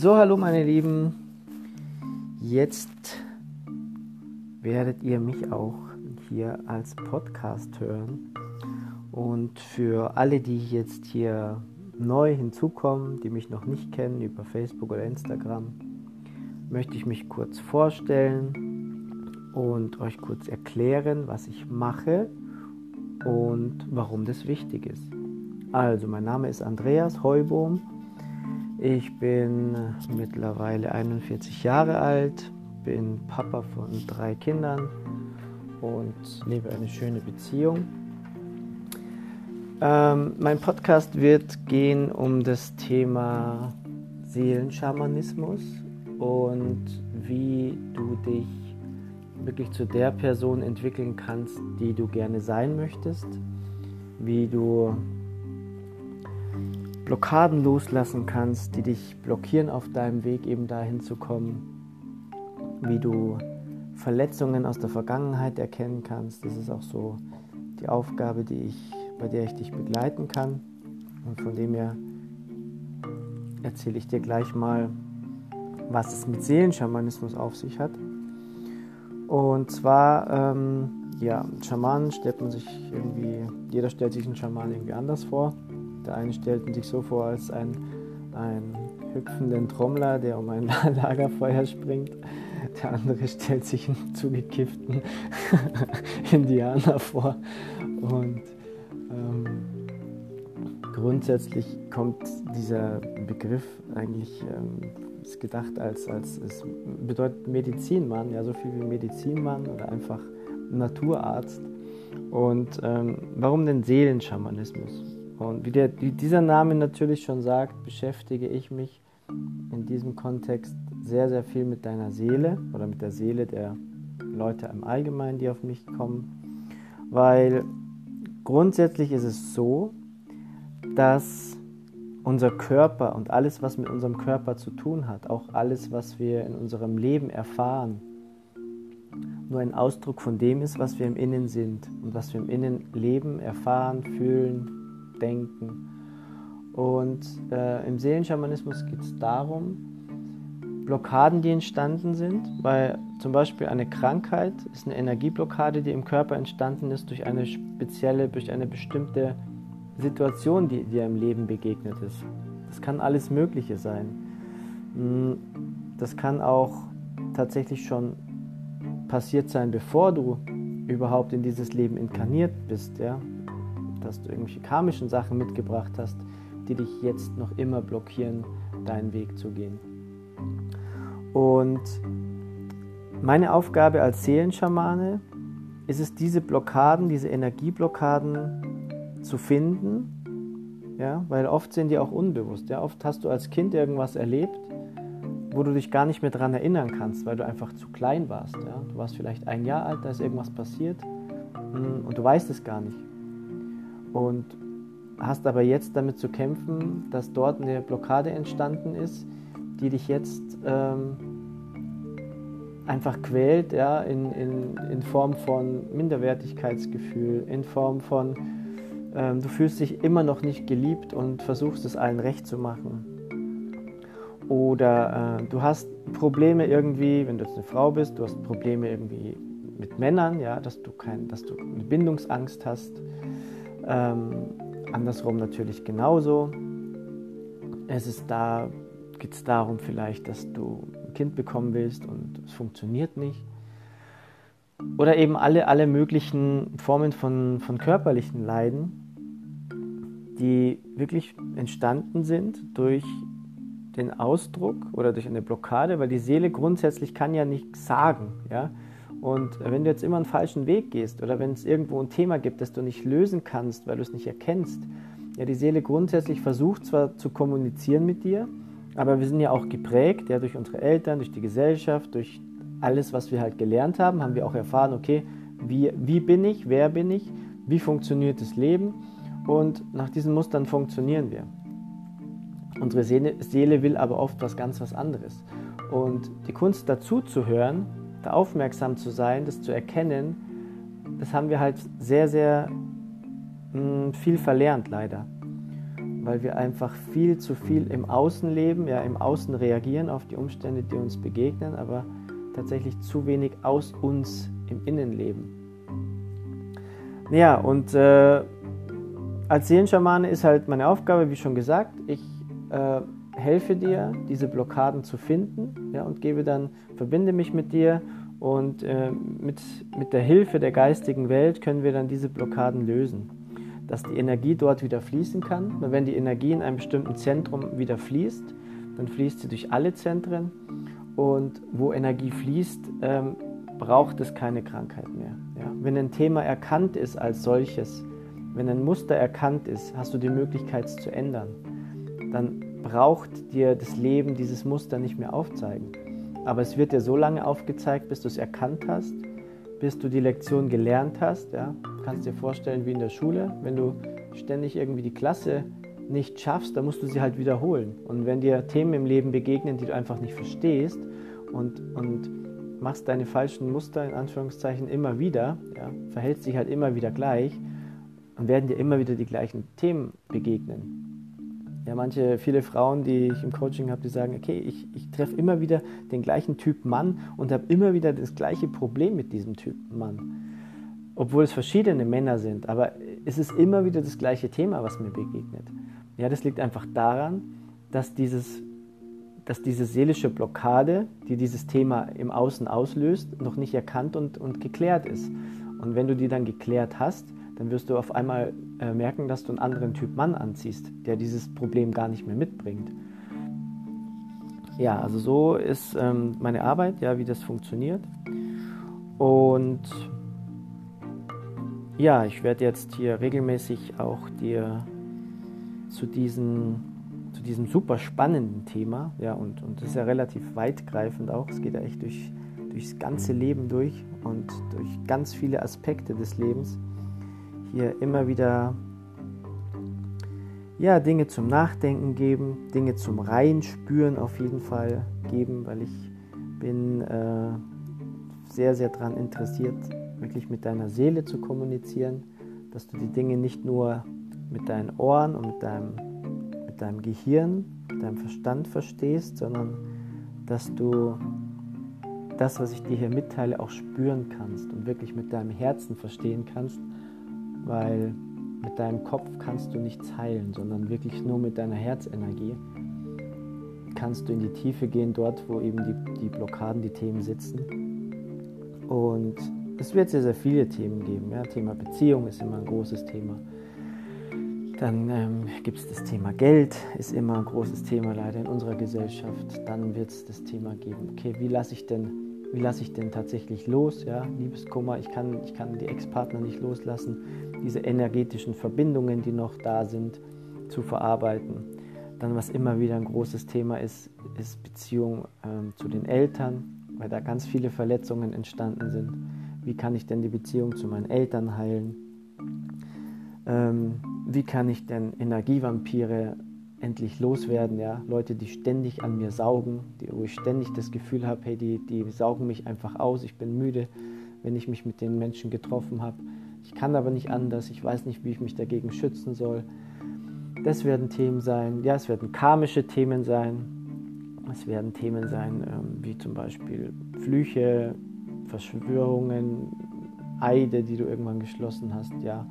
So, hallo meine Lieben. Jetzt werdet ihr mich auch hier als Podcast hören. Und für alle, die jetzt hier neu hinzukommen, die mich noch nicht kennen über Facebook oder Instagram, möchte ich mich kurz vorstellen und euch kurz erklären, was ich mache und warum das wichtig ist. Also, mein Name ist Andreas Heubohm. Ich bin mittlerweile 41 Jahre alt, bin Papa von drei Kindern und lebe eine schöne Beziehung. Ähm, mein Podcast wird gehen um das Thema Seelenschamanismus und wie du dich wirklich zu der Person entwickeln kannst, die du gerne sein möchtest, wie du Blockaden loslassen kannst, die dich blockieren auf deinem Weg eben dahin zu kommen, wie du Verletzungen aus der Vergangenheit erkennen kannst. Das ist auch so die Aufgabe, die ich, bei der ich dich begleiten kann. Und von dem her erzähle ich dir gleich mal, was es mit Seelenschamanismus auf sich hat. Und zwar, ähm, ja, Schamanen stellt man sich irgendwie, jeder stellt sich einen Schaman irgendwie anders vor. Der eine stellt sich so vor als ein, ein hüpfenden Trommler, der um ein Lagerfeuer springt. Der andere stellt sich einen zugekifften Indianer vor. Und ähm, grundsätzlich kommt dieser Begriff eigentlich, ähm, ist gedacht als, als, es bedeutet Medizinmann, ja, so viel wie Medizinmann oder einfach Naturarzt. Und ähm, warum denn Seelenschamanismus? Und wie, der, wie dieser Name natürlich schon sagt, beschäftige ich mich in diesem Kontext sehr, sehr viel mit deiner Seele oder mit der Seele der Leute im Allgemeinen, die auf mich kommen. Weil grundsätzlich ist es so, dass unser Körper und alles, was mit unserem Körper zu tun hat, auch alles, was wir in unserem Leben erfahren, nur ein Ausdruck von dem ist, was wir im Innen sind und was wir im Innen leben, erfahren, fühlen, denken. Und äh, im Seelenschamanismus geht es darum, Blockaden, die entstanden sind, weil zum Beispiel eine Krankheit ist eine Energieblockade, die im Körper entstanden ist durch eine spezielle, durch eine bestimmte Situation, die dir im Leben begegnet ist. Das kann alles Mögliche sein. Hm, das kann auch tatsächlich schon passiert sein, bevor du überhaupt in dieses Leben inkarniert bist. Ja? Dass du irgendwelche karmischen Sachen mitgebracht hast, die dich jetzt noch immer blockieren, deinen Weg zu gehen. Und meine Aufgabe als Seelenschamane ist es, diese Blockaden, diese Energieblockaden zu finden, ja, weil oft sind die auch unbewusst. Ja. Oft hast du als Kind irgendwas erlebt, wo du dich gar nicht mehr daran erinnern kannst, weil du einfach zu klein warst. Ja. Du warst vielleicht ein Jahr alt, da ist irgendwas passiert hm, und du weißt es gar nicht und hast aber jetzt damit zu kämpfen, dass dort eine Blockade entstanden ist, die dich jetzt ähm, einfach quält, ja, in, in, in Form von Minderwertigkeitsgefühl, in Form von, ähm, du fühlst dich immer noch nicht geliebt und versuchst es allen recht zu machen. Oder äh, du hast Probleme irgendwie, wenn du jetzt eine Frau bist, du hast Probleme irgendwie mit Männern, ja, dass du, kein, dass du eine Bindungsangst hast ähm, andersrum natürlich genauso. Es ist da, geht es darum vielleicht, dass du ein Kind bekommen willst und es funktioniert nicht. Oder eben alle, alle möglichen Formen von, von körperlichen Leiden, die wirklich entstanden sind durch den Ausdruck oder durch eine Blockade, weil die Seele grundsätzlich kann ja nichts sagen. Ja? Und wenn du jetzt immer einen falschen Weg gehst oder wenn es irgendwo ein Thema gibt, das du nicht lösen kannst, weil du es nicht erkennst, ja, die Seele grundsätzlich versucht zwar zu kommunizieren mit dir, aber wir sind ja auch geprägt, ja, durch unsere Eltern, durch die Gesellschaft, durch alles, was wir halt gelernt haben, haben wir auch erfahren, okay, wie, wie bin ich, wer bin ich, wie funktioniert das Leben und nach diesen Mustern funktionieren wir. Unsere Seele, Seele will aber oft was ganz was anderes. Und die Kunst dazu zu hören, da aufmerksam zu sein, das zu erkennen, das haben wir halt sehr, sehr mh, hm, viel verlernt leider. weil wir einfach viel zu viel im Außen leben, ja, im Außen reagieren auf die Umstände, die uns begegnen, aber tatsächlich zu wenig aus uns im Innen leben. Ja, und äh, als Seelenschamane ist halt meine Aufgabe, wie schon gesagt, ich äh, helfe dir, diese Blockaden zu finden ja, und gebe dann, verbinde mich mit dir und äh, mit, mit der Hilfe der geistigen Welt können wir dann diese Blockaden lösen. Dass die Energie dort wieder fließen kann. Weil wenn die Energie in einem bestimmten Zentrum wieder fließt, dann fließt sie durch alle Zentren. Und wo Energie fließt, ähm, braucht es keine Krankheit mehr. Ja? Wenn ein Thema erkannt ist als solches, wenn ein Muster erkannt ist, hast du die Möglichkeit, es zu ändern. Dann braucht dir das Leben dieses Muster nicht mehr aufzeigen. Aber es wird dir so lange aufgezeigt, bis du es erkannt hast, bis du die Lektion gelernt hast. Ja? Du kannst dir vorstellen, wie in der Schule, wenn du ständig irgendwie die Klasse nicht schaffst, dann musst du sie halt wiederholen. Und wenn dir Themen im Leben begegnen, die du einfach nicht verstehst und, und machst deine falschen Muster in Anführungszeichen immer wieder, ja, verhältst dich halt immer wieder gleich, dann werden dir immer wieder die gleichen Themen begegnen. Ja, manche, viele Frauen, die ich im Coaching habe, die sagen, okay, ich, ich treffe immer wieder den gleichen Typ Mann und habe immer wieder das gleiche Problem mit diesem Typ Mann. Obwohl es verschiedene Männer sind, aber es ist immer wieder das gleiche Thema, was mir begegnet. Ja, das liegt einfach daran, dass, dieses, dass diese seelische Blockade, die dieses Thema im Außen auslöst, noch nicht erkannt und, und geklärt ist. Und wenn du die dann geklärt hast, dann wirst du auf einmal äh, merken, dass du einen anderen Typ Mann anziehst, der dieses Problem gar nicht mehr mitbringt. Ja, also so ist ähm, meine Arbeit, ja, wie das funktioniert. Und ja, ich werde jetzt hier regelmäßig auch dir zu, diesen, zu diesem super spannenden Thema, ja, und, und das ist ja relativ weitgreifend auch, es geht ja echt durch, durchs ganze Leben durch und durch ganz viele Aspekte des Lebens hier immer wieder ja, Dinge zum Nachdenken geben, Dinge zum Reinspüren auf jeden Fall geben, weil ich bin äh, sehr, sehr daran interessiert, wirklich mit deiner Seele zu kommunizieren, dass du die Dinge nicht nur mit deinen Ohren und mit deinem, mit deinem Gehirn, mit deinem Verstand verstehst, sondern dass du das, was ich dir hier mitteile, auch spüren kannst und wirklich mit deinem Herzen verstehen kannst weil mit deinem Kopf kannst du nichts heilen, sondern wirklich nur mit deiner Herzenergie kannst du in die Tiefe gehen, dort, wo eben die, die Blockaden, die Themen sitzen. Und es wird sehr, sehr viele Themen geben. Ja? Thema Beziehung ist immer ein großes Thema. Dann ähm, gibt es das Thema Geld, ist immer ein großes Thema leider in unserer Gesellschaft. Dann wird es das Thema geben, okay, wie lasse ich denn wie lasse ich denn tatsächlich los? Ja? Liebeskummer, ich kann, ich kann die Ex-Partner nicht loslassen, diese energetischen Verbindungen, die noch da sind, zu verarbeiten. Dann, was immer wieder ein großes Thema ist, ist Beziehung ähm, zu den Eltern, weil da ganz viele Verletzungen entstanden sind. Wie kann ich denn die Beziehung zu meinen Eltern heilen? Ähm, wie kann ich denn Energievampire endlich loswerden, ja. Leute, die ständig an mir saugen, die, wo ich ständig das Gefühl habe, hey, die, die saugen mich einfach aus, ich bin müde, wenn ich mich mit den Menschen getroffen habe. Ich kann aber nicht anders, ich weiß nicht, wie ich mich dagegen schützen soll. Das werden Themen sein, ja, es werden karmische Themen sein. Es werden Themen sein, ähm, wie zum Beispiel Flüche, Verschwörungen, Eide, die du irgendwann geschlossen hast, ja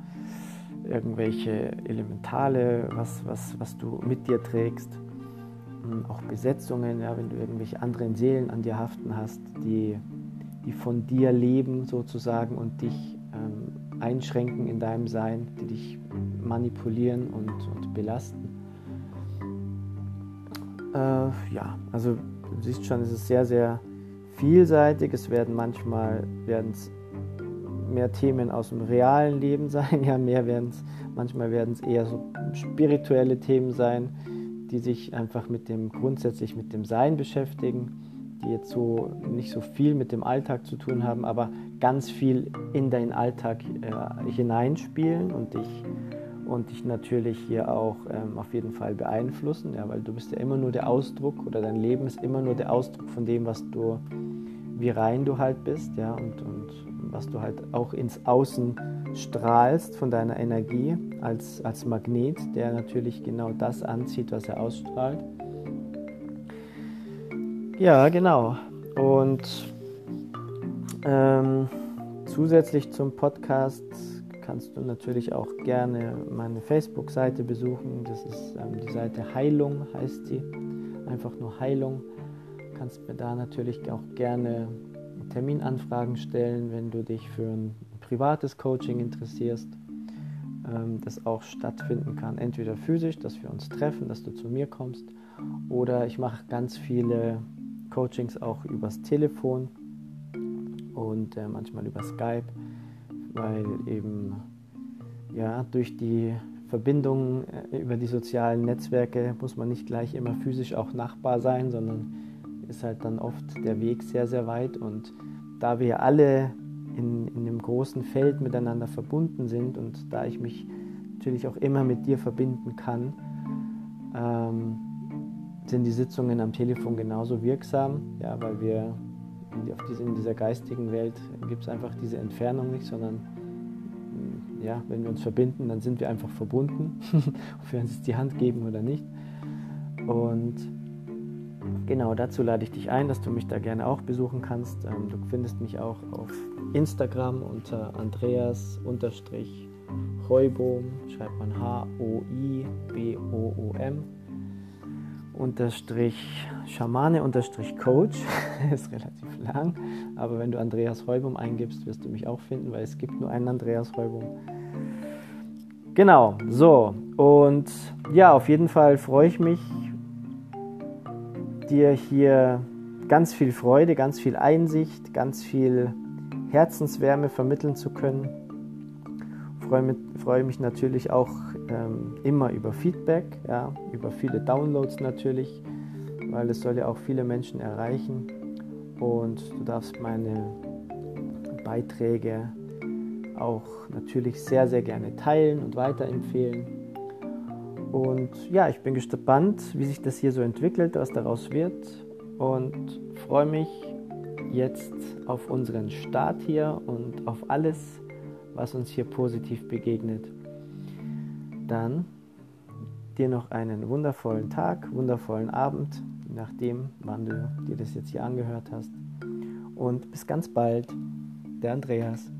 irgendwelche Elementale, was, was, was du mit dir trägst. Hm, auch Besetzungen, ja, wenn du irgendwelche anderen Seelen an dir haften hast, die, die von dir leben sozusagen und dich ähm, einschränken in deinem Sein, die dich manipulieren und, und belasten. Äh, ja, also du siehst schon, es ist sehr, sehr vielseitig. Es werden manchmal werden's mehr Themen aus dem realen Leben sein, ja, mehr werden es, manchmal werden es eher so spirituelle Themen sein, die sich einfach mit dem, grundsätzlich mit dem Sein beschäftigen, die jetzt so nicht so viel mit dem Alltag zu tun haben, aber ganz viel in deinen Alltag äh, hineinspielen und dich und dich natürlich hier auch ähm, auf jeden Fall beeinflussen, ja, weil du bist ja immer nur der Ausdruck oder dein Leben ist immer nur der Ausdruck von dem, was du, wie rein du halt bist, ja, und, und was du halt auch ins Außen strahlst von deiner Energie. als, als Magnet, der natürlich genau das anzieht, was er ausstrahlt. Ja, genau. Und ähm, zusätzlich zum Podcast kannst du natürlich auch gerne meine Facebook-Seite besuchen. Das ist ähm, die Seite Heilung, heißt sie. Einfach nur Heilung. Kannst mir da natürlich auch gerne Terminanfragen stellen, wenn du dich für ein privates Coaching interessierst, ähm, das auch stattfinden kann. Entweder physisch, dass wir uns treffen, dass du zu mir kommst, oder ich mache ganz viele Coachings auch übers Telefon und äh, manchmal über Skype, weil eben ja durch die Verbindung äh, über die sozialen Netzwerke muss man nicht gleich immer physisch auch Nachbar sein, sondern ist halt dann oft der Weg sehr, sehr weit. Und da wir alle in, in einem großen Feld miteinander verbunden sind und da ich mich natürlich auch immer mit dir verbinden kann, ähm, sind die Sitzungen am Telefon genauso wirksam, ja, weil wir in dieser geistigen Welt gibt es einfach diese Entfernung nicht, sondern mm, ja, wenn wir uns verbinden, dann sind wir einfach verbunden, ob wir uns die Hand geben oder nicht. Und genau dazu lade ich dich ein, dass du mich da gerne auch besuchen kannst. Ähm, du findest mich auch auf Instagram unter Andreas-Heubohm, schreibt man H-O-I-B-O-O-M unterstrich Schamane unterstrich Coach. ist relativ lang, aber wenn du Andreas Heubum eingibst, wirst du mich auch finden, weil es gibt nur einen Andreas Heubum. Genau, so und ja, auf jeden Fall freue ich mich, dir hier ganz viel Freude, ganz viel Einsicht, ganz viel Herzenswärme vermitteln zu können. Ich freue mich, freue mich natürlich auch ähm, immer über Feedback, ja, über viele Downloads natürlich, weil es soll ja auch viele Menschen erreichen. Und du darfst meine Beiträge auch natürlich sehr, sehr gerne teilen und weiterempfehlen. Und ja, ich bin gespannt, wie sich das hier so entwickelt, was daraus wird. Und freue mich jetzt auf unseren Start hier und auf alles, was uns hier positiv begegnet dann dir noch einen wundervollen Tag, wundervollen Abend, nachdem, wann du dir das jetzt hier angehört hast. Und bis ganz bald, der Andreas.